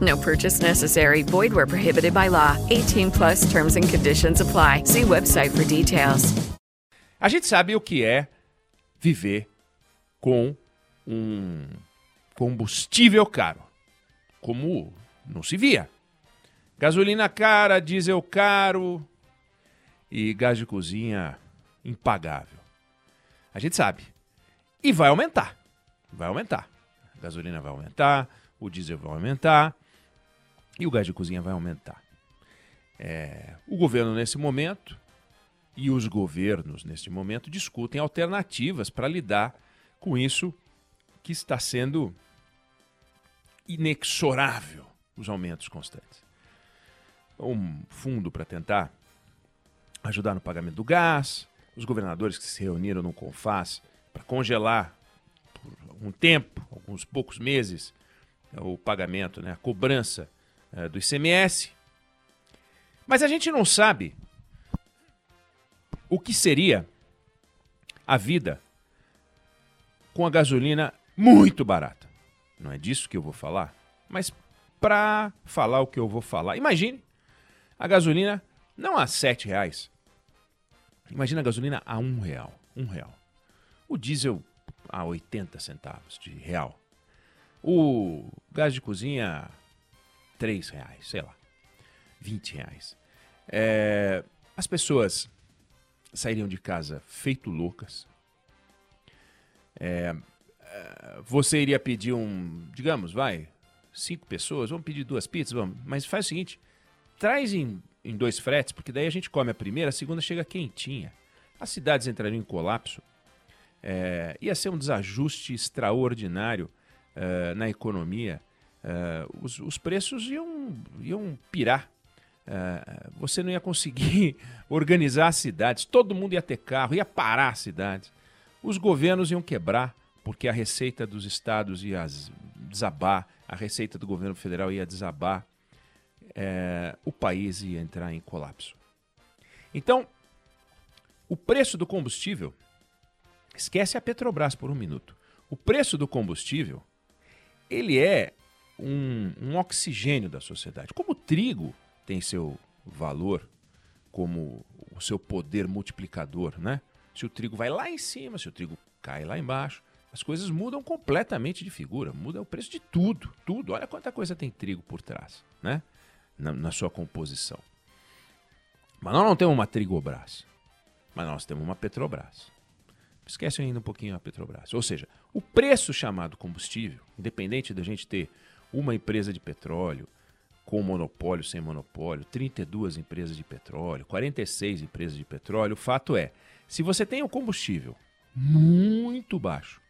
No purchase necessary. Void where prohibited by law. 18 plus terms and conditions apply. See website for details. A gente sabe o que é viver com um combustível caro, como não se via. Gasolina cara, diesel caro e gás de cozinha impagável. A gente sabe. E vai aumentar. Vai aumentar. A gasolina vai aumentar, o diesel vai aumentar e o gás de cozinha vai aumentar. É, o governo, nesse momento, e os governos, neste momento, discutem alternativas para lidar com isso que está sendo inexorável os aumentos constantes. Um fundo para tentar ajudar no pagamento do gás, os governadores que se reuniram no CONFAS para congelar por algum tempo, alguns poucos meses, o pagamento, né, a cobrança eh, do ICMS. Mas a gente não sabe o que seria a vida com a gasolina muito barata. Não é disso que eu vou falar, mas para falar o que eu vou falar, imagine a gasolina não a sete reais. Imagina a gasolina a um real, um real. O diesel a 80 centavos de real. O gás de cozinha três reais, sei lá, 20 reais. É, as pessoas sairiam de casa feito loucas. É, é, você iria pedir um, digamos, vai, cinco pessoas, vamos pedir duas pizzas, vamos. Mas faz o seguinte, traz em, em dois fretes, porque daí a gente come a primeira, a segunda chega quentinha. As cidades entrariam em colapso. É, ia ser um desajuste extraordinário uh, na economia. Uh, os, os, preços iam, iam pirar. Uh, você não ia conseguir organizar as cidades, todo mundo ia ter carro, ia parar as cidades. Os governos iam quebrar, porque a receita dos estados ia desabar, a receita do governo federal ia desabar, é, o país ia entrar em colapso. Então, o preço do combustível, esquece a Petrobras por um minuto. O preço do combustível, ele é um, um oxigênio da sociedade. Como o trigo tem seu valor, como o seu poder multiplicador, né? Se o trigo vai lá em cima, se o trigo cai lá embaixo, as coisas mudam completamente de figura, muda o preço de tudo, tudo. Olha quanta coisa tem trigo por trás, né? Na, na sua composição. Mas nós não temos uma Trigobras, mas nós temos uma Petrobras. Esquece ainda um pouquinho a Petrobras. Ou seja, o preço chamado combustível, independente da gente ter uma empresa de petróleo com monopólio, sem monopólio, 32 empresas de petróleo, 46 empresas de petróleo, o fato é, se você tem o combustível muito baixo,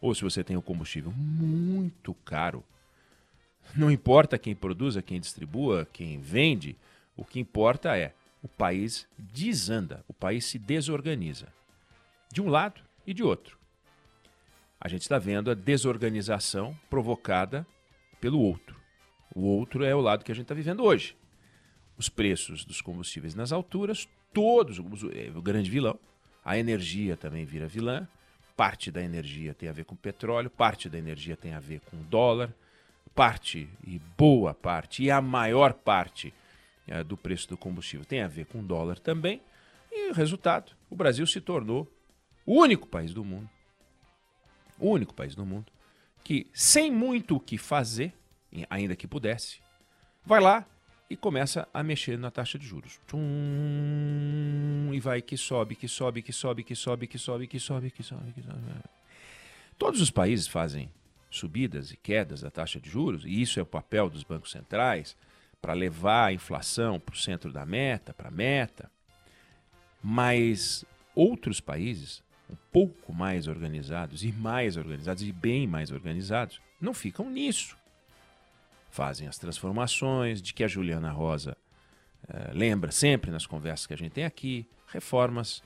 ou se você tem o combustível muito caro, não importa quem produza, quem distribua, quem vende, o que importa é o país desanda, o país se desorganiza. De um lado e de outro. A gente está vendo a desorganização provocada pelo outro. O outro é o lado que a gente está vivendo hoje. Os preços dos combustíveis nas alturas, todos, o grande vilão. A energia também vira vilã. Parte da energia tem a ver com petróleo, parte da energia tem a ver com dólar, parte e boa parte, e a maior parte é, do preço do combustível tem a ver com dólar também. E o resultado: o Brasil se tornou o único país do mundo, o único país do mundo, que sem muito o que fazer, ainda que pudesse, vai lá e começa a mexer na taxa de juros. Tchum, e vai que sobe, que sobe, que sobe, que sobe, que sobe, que sobe, que sobe, que sobe. Todos os países fazem subidas e quedas da taxa de juros, e isso é o papel dos bancos centrais para levar a inflação para o centro da meta, para a meta. Mas outros países, um pouco mais organizados e mais organizados e bem mais organizados, não ficam nisso. Fazem as transformações de que a Juliana Rosa eh, lembra sempre nas conversas que a gente tem aqui, reformas,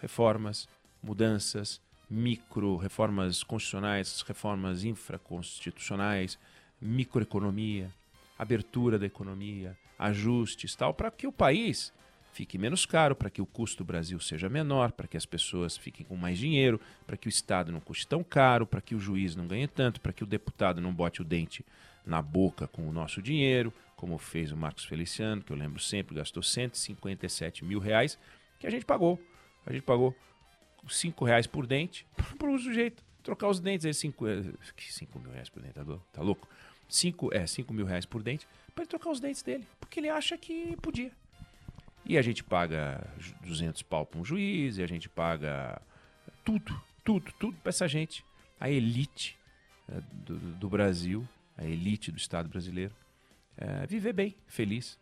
reformas, mudanças, micro, reformas constitucionais, reformas infraconstitucionais, microeconomia, abertura da economia, ajustes, tal, para que o país fique menos caro, para que o custo do Brasil seja menor, para que as pessoas fiquem com mais dinheiro, para que o Estado não custe tão caro, para que o juiz não ganhe tanto, para que o deputado não bote o dente na boca com o nosso dinheiro, como fez o Marcos Feliciano, que eu lembro sempre, gastou 157 mil reais, que a gente pagou. A gente pagou 5 reais por dente para o sujeito trocar os dentes. Aí 5 cinco mil reais por dente, tá, tá louco? 5 é, cinco mil reais por dente para ele trocar os dentes dele, porque ele acha que podia. E a gente paga 200 pau para um juiz, e a gente paga tudo, tudo, tudo para essa gente. A elite é, do, do, Brasil, a elite do Estado brasileiro, é, viver bem, feliz.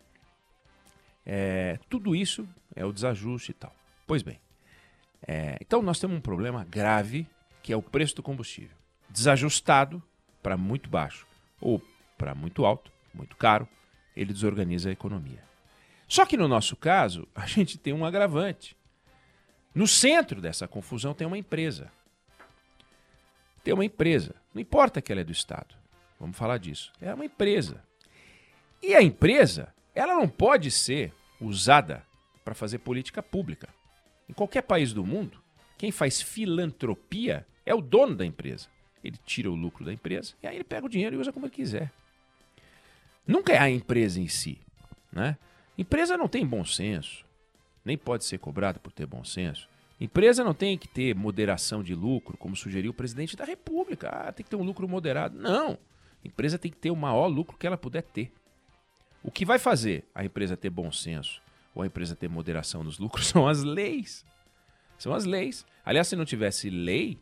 É, tudo isso é o desajuste e tal. Pois bem, é, então nós temos um problema grave que é o preço do combustível. Desajustado para muito baixo ou para muito alto, muito caro, ele desorganiza a economia. Só que no nosso caso, a gente tem um agravante. No centro dessa confusão tem uma empresa. Tem uma empresa. Não importa que ela é do Estado. Vamos falar disso. É uma empresa. E a empresa, ela não pode ser usada para fazer política pública. Em qualquer país do mundo, quem faz filantropia é o dono da empresa. Ele tira o lucro da empresa e aí ele pega o dinheiro e usa como ele quiser. Nunca é a empresa em si, né? Empresa não tem bom senso, nem pode ser cobrada por ter bom senso. Empresa não tem que ter moderação de lucro, como sugeriu o presidente da República. Ah, tem que ter um lucro moderado. Não. Empresa tem que ter o maior lucro que ela puder ter. O que vai fazer a empresa ter bom senso ou a empresa ter moderação nos lucros são as leis. São as leis. Aliás, se não tivesse lei,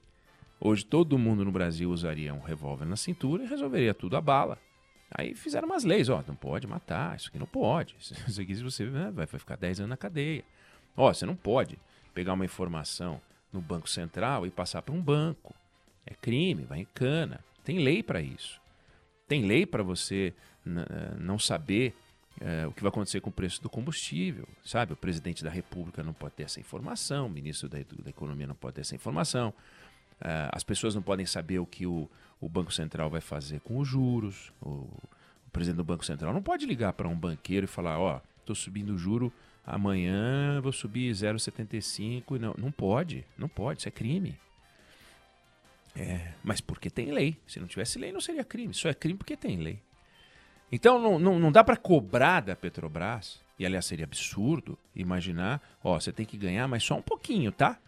hoje todo mundo no Brasil usaria um revólver na cintura e resolveria tudo a bala. Aí fizeram umas leis, ó, não pode matar, isso aqui não pode. Isso aqui você né, vai ficar 10 anos na cadeia. Ó, você não pode pegar uma informação no Banco Central e passar para um banco. É crime, vai em cana. Tem lei para isso. Tem lei para você eh, não saber é, o que vai acontecer com o preço do combustível, sabe? O presidente da República não pode ter essa informação, o ministro da, da Economia não pode ter essa informação, as pessoas não podem saber o que o, o Banco Central vai fazer com os juros. O, o presidente do Banco Central não pode ligar para um banqueiro e falar: Ó, oh, estou subindo o juro, amanhã vou subir 0,75. Não, não pode, não pode, isso é crime. É, mas porque tem lei. Se não tivesse lei, não seria crime. Só é crime porque tem lei. Então não, não, não dá para cobrar da Petrobras, e aliás seria absurdo imaginar, ó, você tem que ganhar, mas só um pouquinho, tá?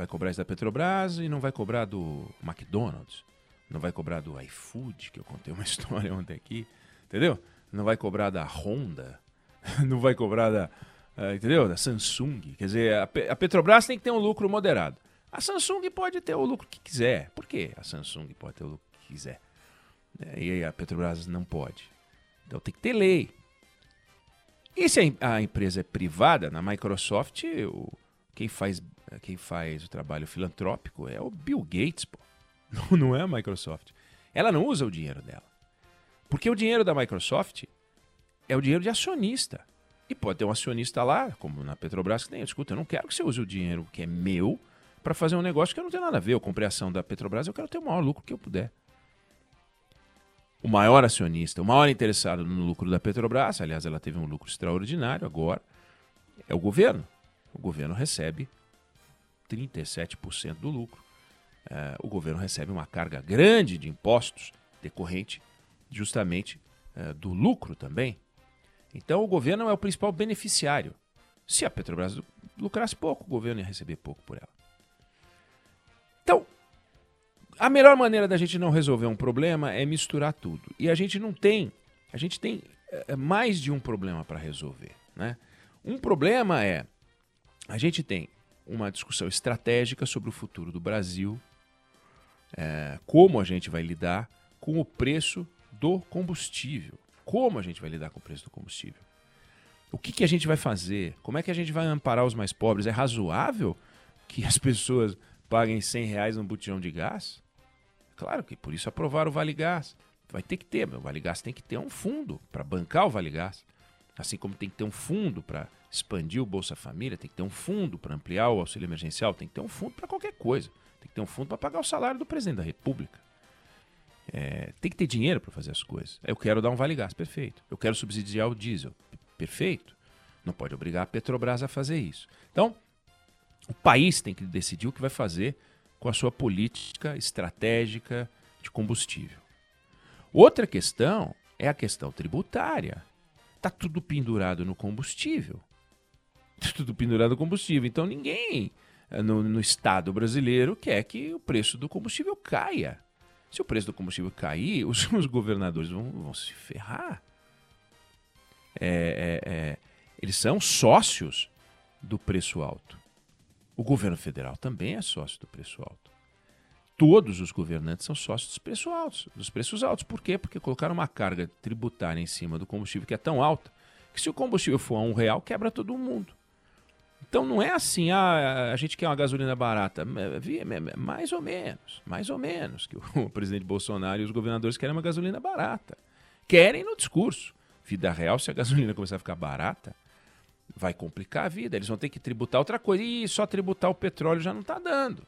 Vai cobrar isso da Petrobras e não vai cobrar do McDonald's, não vai cobrar do iFood, que eu contei uma história ontem aqui, entendeu? Não vai cobrar da Honda, não vai cobrar da, uh, entendeu? Da Samsung. Quer dizer, a, a Petrobras tem que ter um lucro moderado. A Samsung pode ter o lucro que quiser. Por que a Samsung pode ter o lucro que quiser? É, e a Petrobras não pode. Então tem que ter lei. E se a empresa é privada, na Microsoft, o, quem, faz, quem faz o trabalho filantrópico é o Bill Gates, pô. Não, não é a Microsoft. Ela não usa o dinheiro dela. Porque o dinheiro da Microsoft é o dinheiro de acionista. E pode ter um acionista lá, como na Petrobras, que tem. Escuta, eu não quero que você use o dinheiro que é meu para fazer um negócio que eu não tenho nada a ver. Eu comprei a ação da Petrobras, eu quero ter o maior lucro que eu puder o maior acionista, o maior interessado no lucro da Petrobras, aliás, ela teve um lucro extraordinário agora, é o governo. O governo recebe 37% do lucro. É, o governo recebe uma carga grande de impostos decorrente justamente é, do lucro também. Então, o governo é o principal beneficiário. Se a Petrobras lucrasse pouco, o governo ia receber pouco por ela. Então, a melhor maneira da gente não resolver um problema é misturar tudo. E a gente não tem. A gente tem é mais de um problema para resolver. Né? Um problema é a gente tem uma discussão estratégica sobre o futuro do Brasil, é, como a gente vai lidar com o preço do combustível. Como a gente vai lidar com o preço do combustível? O que, que a gente vai fazer? Como é que a gente vai amparar os mais pobres? É razoável que as pessoas paguem 100 reais num botijão de gás? Claro que por isso aprovaram o Vale Gás. Vai ter que ter, o Vale Gás tem que ter um fundo para bancar o Vale Gás. Assim como tem que ter um fundo para expandir o Bolsa Família, tem que ter um fundo para ampliar o auxílio emergencial, tem que ter um fundo para qualquer coisa. Tem que ter um fundo para pagar o salário do presidente da República. É, tem que ter dinheiro para fazer as coisas. Eu quero dar um vale gás, perfeito. Eu quero subsidiar o diesel, perfeito. Não pode obrigar a Petrobras a fazer isso. Então, o país tem que decidir o que vai fazer com a sua política estratégica de combustível. Outra questão é a questão tributária. Está tudo pendurado no combustível. Está tudo pendurado no combustível. Então ninguém eh, no, no Estado brasileiro quer que o preço do combustível caia. Se o preço do combustível cair, os, os governadores vão, vão, se ferrar. É, é, é, eles são sócios do preço alto. O governo federal também é sócio do preço alto. Todos os governantes são sócios dos preços altos. Dos preços altos. Por quê? Porque colocaram uma carga tributária em cima do combustível que é tão alta que se o combustível for a um real, quebra todo mundo. Então não é assim, ah, a gente quer uma gasolina barata. Mais ou menos, mais ou menos, que o presidente Bolsonaro e os governadores querem uma gasolina barata. Querem no discurso. Vida real, se a gasolina começar a ficar barata, vai complicar a vida. Eles vão ter que tributar outra coisa. E só tributar o petróleo já não está dando.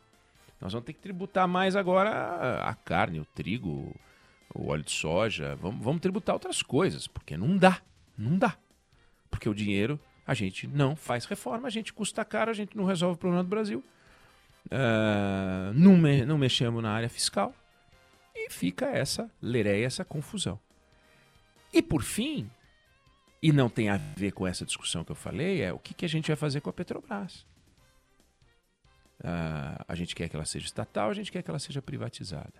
Nós vamos ter que tributar mais agora a carne, o trigo, o óleo de soja. Vamos, vamos tributar outras coisas, porque não dá. Não dá. Porque o dinheiro a gente não faz reforma, a gente custa caro, a gente não resolve o problema do Brasil. Uh, não, me, não mexemos na área fiscal. E fica essa lereia, essa confusão. E por fim, e não tem a ver com essa discussão que eu falei, é o que, que a gente vai fazer com a Petrobras. Uh, a gente quer que ela seja estatal, a gente quer que ela seja privatizada.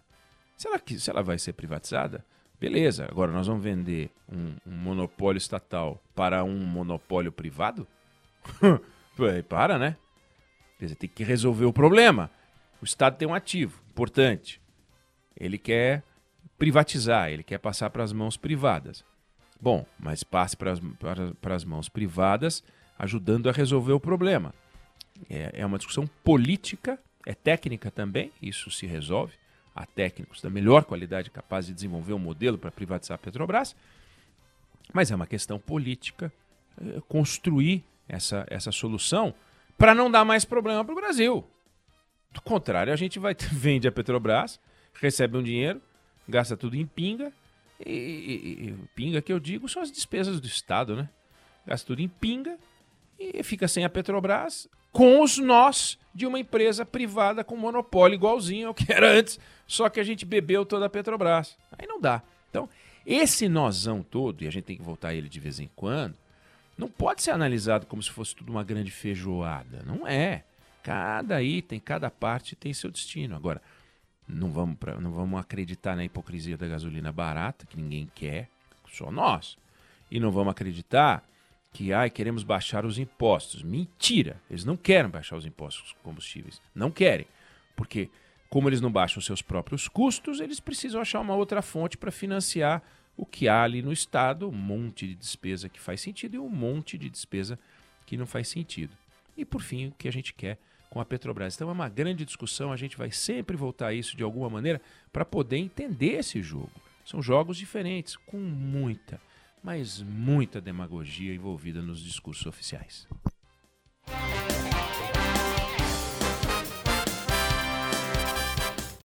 Se ela, se ela vai ser privatizada, Beleza, agora nós vamos vender um, um monopólio estatal para um monopólio privado? para, né? Quer dizer, tem que resolver o problema. O Estado tem um ativo importante. Ele quer privatizar, ele quer passar para as mãos privadas. Bom, mas passe para as, para, para as mãos privadas, ajudando a resolver o problema. É, é uma discussão política, é técnica também, isso se resolve a técnicos da melhor qualidade capazes de desenvolver um modelo para privatizar a Petrobras, mas é uma questão política é, construir essa, essa solução para não dar mais problema para o Brasil. Do contrário, a gente vai vende a Petrobras, recebe um dinheiro, gasta tudo em pinga, e, e, e pinga que eu digo são as despesas do Estado, né? Gasta tudo em pinga e fica sem a Petrobras com os nós de uma empresa privada com monopólio igualzinho ao que era antes, só que a gente bebeu toda a Petrobras. Aí não dá. Então, esse nozão todo, e a gente tem que voltar a ele de vez em quando, não pode ser analisado como se fosse tudo uma grande feijoada. Não é. Cada item, cada parte tem seu destino. Agora, não vamos, pra, não vamos acreditar na hipocrisia da gasolina barata, que ninguém quer, só nós. E não vamos acreditar que ai, queremos baixar os impostos. Mentira! Eles não querem baixar os impostos combustíveis. Não querem. Porque, como eles não baixam seus próprios custos, eles precisam achar uma outra fonte para financiar o que há ali no Estado, um monte de despesa que faz sentido e um monte de despesa que não faz sentido. E, por fim, o que a gente quer com a Petrobras. Então é uma grande discussão, a gente vai sempre voltar a isso de alguma maneira para poder entender esse jogo. São jogos diferentes, com muita mas muita demagogia envolvida nos discursos oficiais.